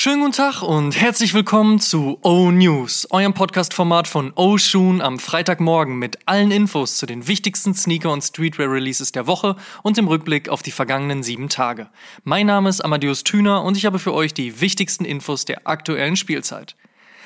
Schönen guten Tag und herzlich willkommen zu O News, eurem Podcast-Format von O Shoon am Freitagmorgen mit allen Infos zu den wichtigsten Sneaker- und Streetwear-Releases der Woche und dem Rückblick auf die vergangenen sieben Tage. Mein Name ist Amadeus Thüner und ich habe für euch die wichtigsten Infos der aktuellen Spielzeit.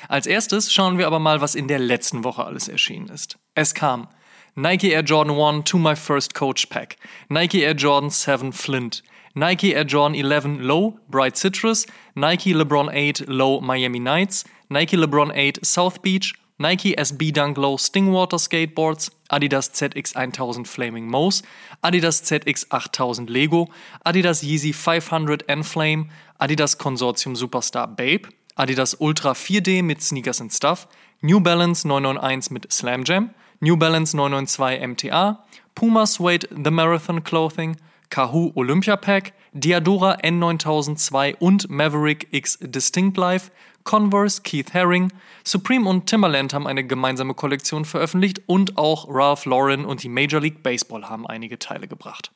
Als erstes schauen wir aber mal, was in der letzten Woche alles erschienen ist. Es kam Nike Air Jordan 1 To My First Coach Pack, Nike Air Jordan 7 Flint, Nike Air Jordan 11 Low Bright Citrus, Nike LeBron 8 Low Miami Nights, Nike LeBron 8 South Beach, Nike SB Dunk Low Stingwater Skateboards, Adidas ZX 1000 Flaming Mouse, Adidas ZX 8000 Lego, Adidas Yeezy 500 Enflame, Adidas Consortium Superstar Babe, Adidas Ultra 4D mit Sneakers and Stuff, New Balance 991 mit Slam Jam, New Balance 992 MTA, Puma Suede The Marathon Clothing, Kahoo Olympia Pack, Diadora N9002 und Maverick X Distinct Life, Converse, Keith Haring, Supreme und Timberland haben eine gemeinsame Kollektion veröffentlicht und auch Ralph Lauren und die Major League Baseball haben einige Teile gebracht.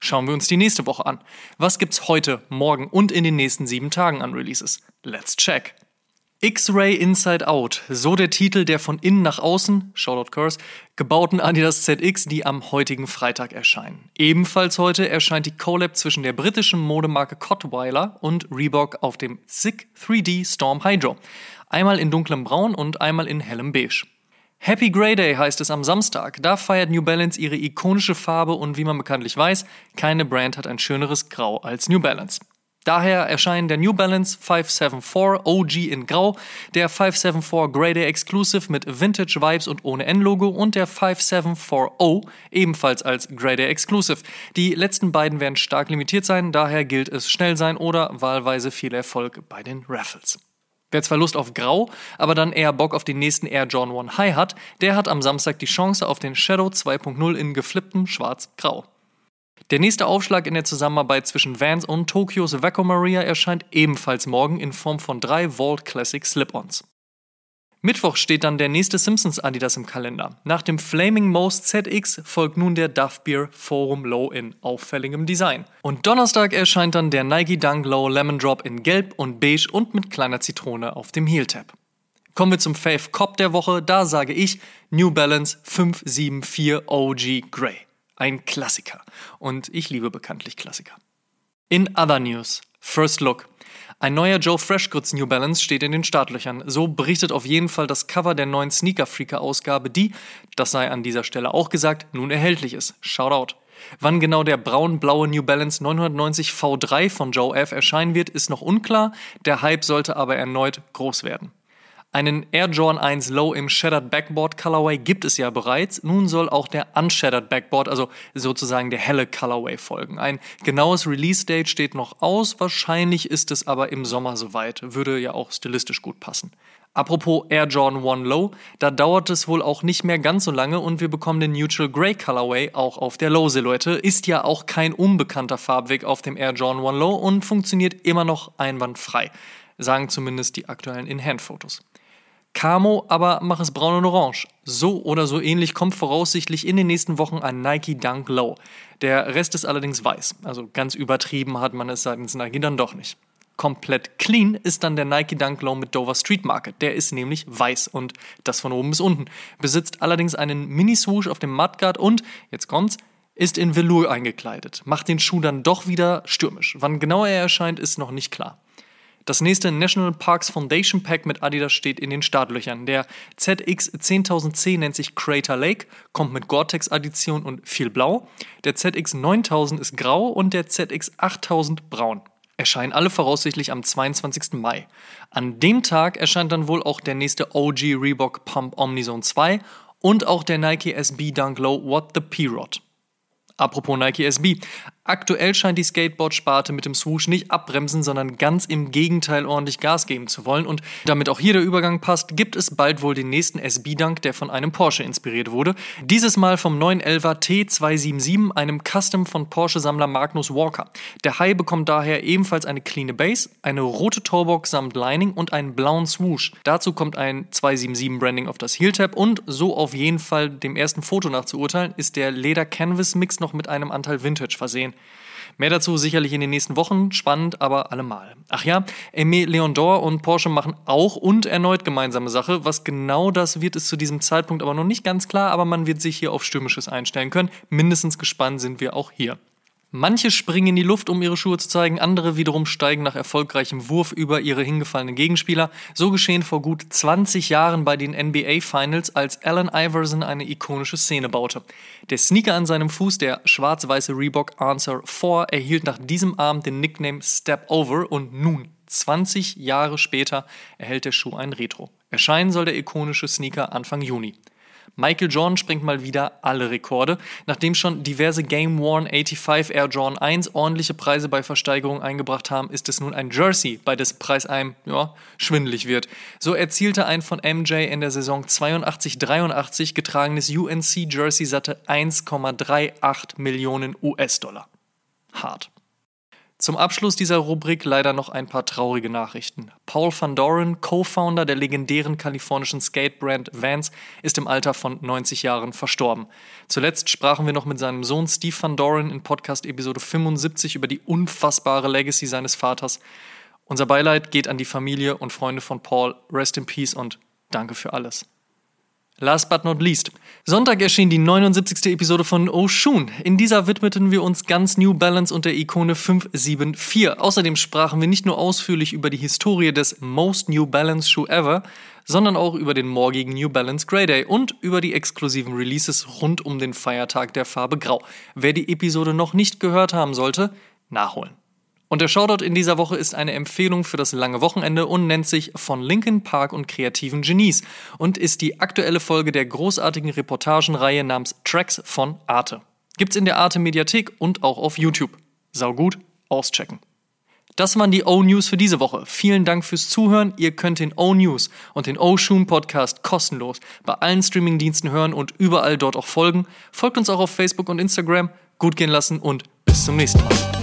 Schauen wir uns die nächste Woche an. Was gibt's heute, morgen und in den nächsten sieben Tagen an Releases? Let's check! X-Ray Inside Out, so der Titel der von innen nach außen, Shoutout Curse, gebauten Adidas ZX, die am heutigen Freitag erscheinen. Ebenfalls heute erscheint die Collab zwischen der britischen Modemarke Cottweiler und Reebok auf dem Sick 3D Storm Hydro. Einmal in dunklem Braun und einmal in hellem Beige. Happy Grey Day heißt es am Samstag. Da feiert New Balance ihre ikonische Farbe und wie man bekanntlich weiß, keine Brand hat ein schöneres Grau als New Balance. Daher erscheinen der New Balance 574 OG in Grau, der 574 Grey Day Exclusive mit Vintage Vibes und ohne N-Logo und der 5740 ebenfalls als Grey Day Exclusive. Die letzten beiden werden stark limitiert sein, daher gilt es schnell sein oder wahlweise viel Erfolg bei den Raffles. Wer zwar Lust auf Grau, aber dann eher Bock auf den nächsten Air John 1 High hat, der hat am Samstag die Chance auf den Shadow 2.0 in geflipptem Schwarz-Grau. Der nächste Aufschlag in der Zusammenarbeit zwischen Vans und Tokyos Vaco Maria erscheint ebenfalls morgen in Form von drei Vault Classic Slip-Ons. Mittwoch steht dann der nächste Simpsons Adidas im Kalender. Nach dem Flaming Most ZX folgt nun der Duff Beer Forum Low in auffälligem Design. Und Donnerstag erscheint dann der Nike Dunk Low Lemon Drop in Gelb und Beige und mit kleiner Zitrone auf dem Heel Tab. Kommen wir zum Fave Cop der Woche, da sage ich New Balance 574 OG Grey. Ein Klassiker. Und ich liebe bekanntlich Klassiker. In other news, First Look. Ein neuer Joe Freshgoods New Balance steht in den Startlöchern. So berichtet auf jeden Fall das Cover der neuen Sneaker Freaker Ausgabe, die, das sei an dieser Stelle auch gesagt, nun erhältlich ist. Shoutout. Wann genau der braun-blaue New Balance 990 V3 von Joe F erscheinen wird, ist noch unklar. Der Hype sollte aber erneut groß werden. Einen Air Jordan 1 Low im Shattered Backboard Colorway gibt es ja bereits. Nun soll auch der Unshattered Backboard, also sozusagen der helle Colorway folgen. Ein genaues Release-Date steht noch aus. Wahrscheinlich ist es aber im Sommer soweit. Würde ja auch stilistisch gut passen. Apropos Air Jordan 1 Low, da dauert es wohl auch nicht mehr ganz so lange und wir bekommen den Neutral Grey Colorway auch auf der Low-Silhouette. Ist ja auch kein unbekannter Farbweg auf dem Air Jordan 1 Low und funktioniert immer noch einwandfrei. Sagen zumindest die aktuellen In-Hand-Fotos. Camo, aber mach es braun und orange. So oder so ähnlich kommt voraussichtlich in den nächsten Wochen ein Nike Dunk Low. Der Rest ist allerdings weiß. Also ganz übertrieben hat man es seitens Nike dann doch nicht. Komplett clean ist dann der Nike Dunk Low mit Dover Street Market. Der ist nämlich weiß und das von oben bis unten. Besitzt allerdings einen Mini-Swoosh auf dem Mudguard und, jetzt kommt's, ist in Velour eingekleidet. Macht den Schuh dann doch wieder stürmisch. Wann genau er erscheint, ist noch nicht klar. Das nächste National Parks Foundation Pack mit Adidas steht in den Startlöchern. Der ZX 10010 nennt sich Crater Lake, kommt mit Gore-Tex-Addition und viel Blau. Der ZX 9000 ist grau und der ZX 8000 braun. Erscheinen alle voraussichtlich am 22. Mai. An dem Tag erscheint dann wohl auch der nächste OG Reebok Pump Omnizone 2 und auch der Nike SB Dunk Low What the P-Rod. Apropos Nike SB. Aktuell scheint die Skateboard-Sparte mit dem Swoosh nicht abbremsen, sondern ganz im Gegenteil ordentlich Gas geben zu wollen. Und damit auch hier der Übergang passt, gibt es bald wohl den nächsten SB-Dunk, der von einem Porsche inspiriert wurde. Dieses Mal vom 911er T277, einem Custom von Porsche-Sammler Magnus Walker. Der High bekommt daher ebenfalls eine cleane Base, eine rote Torbox samt Lining und einen blauen Swoosh. Dazu kommt ein 277-Branding auf das Heeltab und so auf jeden Fall dem ersten Foto nach zu urteilen, ist der Leder-Canvas-Mix noch mit einem Anteil Vintage versehen. Mehr dazu sicherlich in den nächsten Wochen, spannend, aber allemal. Ach ja, Aimé Leon Dor und Porsche machen auch und erneut gemeinsame Sache. Was genau das wird, ist zu diesem Zeitpunkt aber noch nicht ganz klar, aber man wird sich hier auf Stürmisches einstellen können. Mindestens gespannt sind wir auch hier. Manche springen in die Luft, um ihre Schuhe zu zeigen, andere wiederum steigen nach erfolgreichem Wurf über ihre hingefallenen Gegenspieler. So geschehen vor gut 20 Jahren bei den NBA Finals, als Allen Iverson eine ikonische Szene baute. Der Sneaker an seinem Fuß, der schwarz-weiße Reebok Answer 4, erhielt nach diesem Abend den Nickname Step Over und nun, 20 Jahre später, erhält der Schuh ein Retro. Erscheinen soll der ikonische Sneaker Anfang Juni. Michael Jordan sprengt mal wieder alle Rekorde. Nachdem schon diverse Game Worn 85 Air Jordan 1 ordentliche Preise bei Versteigerungen eingebracht haben, ist es nun ein Jersey, bei dessen Preis einem ja, schwindelig wird. So erzielte ein von MJ in der Saison 82-83 getragenes UNC Jersey satte 1,38 Millionen US-Dollar. Hart. Zum Abschluss dieser Rubrik leider noch ein paar traurige Nachrichten. Paul Van Doren, Co-Founder der legendären kalifornischen Skatebrand Vans, ist im Alter von 90 Jahren verstorben. Zuletzt sprachen wir noch mit seinem Sohn Steve Van Doren in Podcast Episode 75 über die unfassbare Legacy seines Vaters. Unser Beileid geht an die Familie und Freunde von Paul. Rest in Peace und danke für alles. Last but not least. Sonntag erschien die 79. Episode von Oshun. In dieser widmeten wir uns ganz New Balance und der Ikone 574. Außerdem sprachen wir nicht nur ausführlich über die Historie des Most New Balance Shoe Ever, sondern auch über den morgigen New Balance Grey Day und über die exklusiven Releases rund um den Feiertag der Farbe Grau. Wer die Episode noch nicht gehört haben sollte, nachholen. Und der Shoutout in dieser Woche ist eine Empfehlung für das lange Wochenende und nennt sich Von Linkin Park und kreativen Genies und ist die aktuelle Folge der großartigen Reportagenreihe namens Tracks von Arte. Gibt's in der Arte Mediathek und auch auf YouTube. Sau gut, auschecken. Das waren die O-News für diese Woche. Vielen Dank fürs Zuhören. Ihr könnt den O-News und den O-Shoom Podcast kostenlos bei allen Streamingdiensten hören und überall dort auch folgen. Folgt uns auch auf Facebook und Instagram. Gut gehen lassen und bis zum nächsten Mal.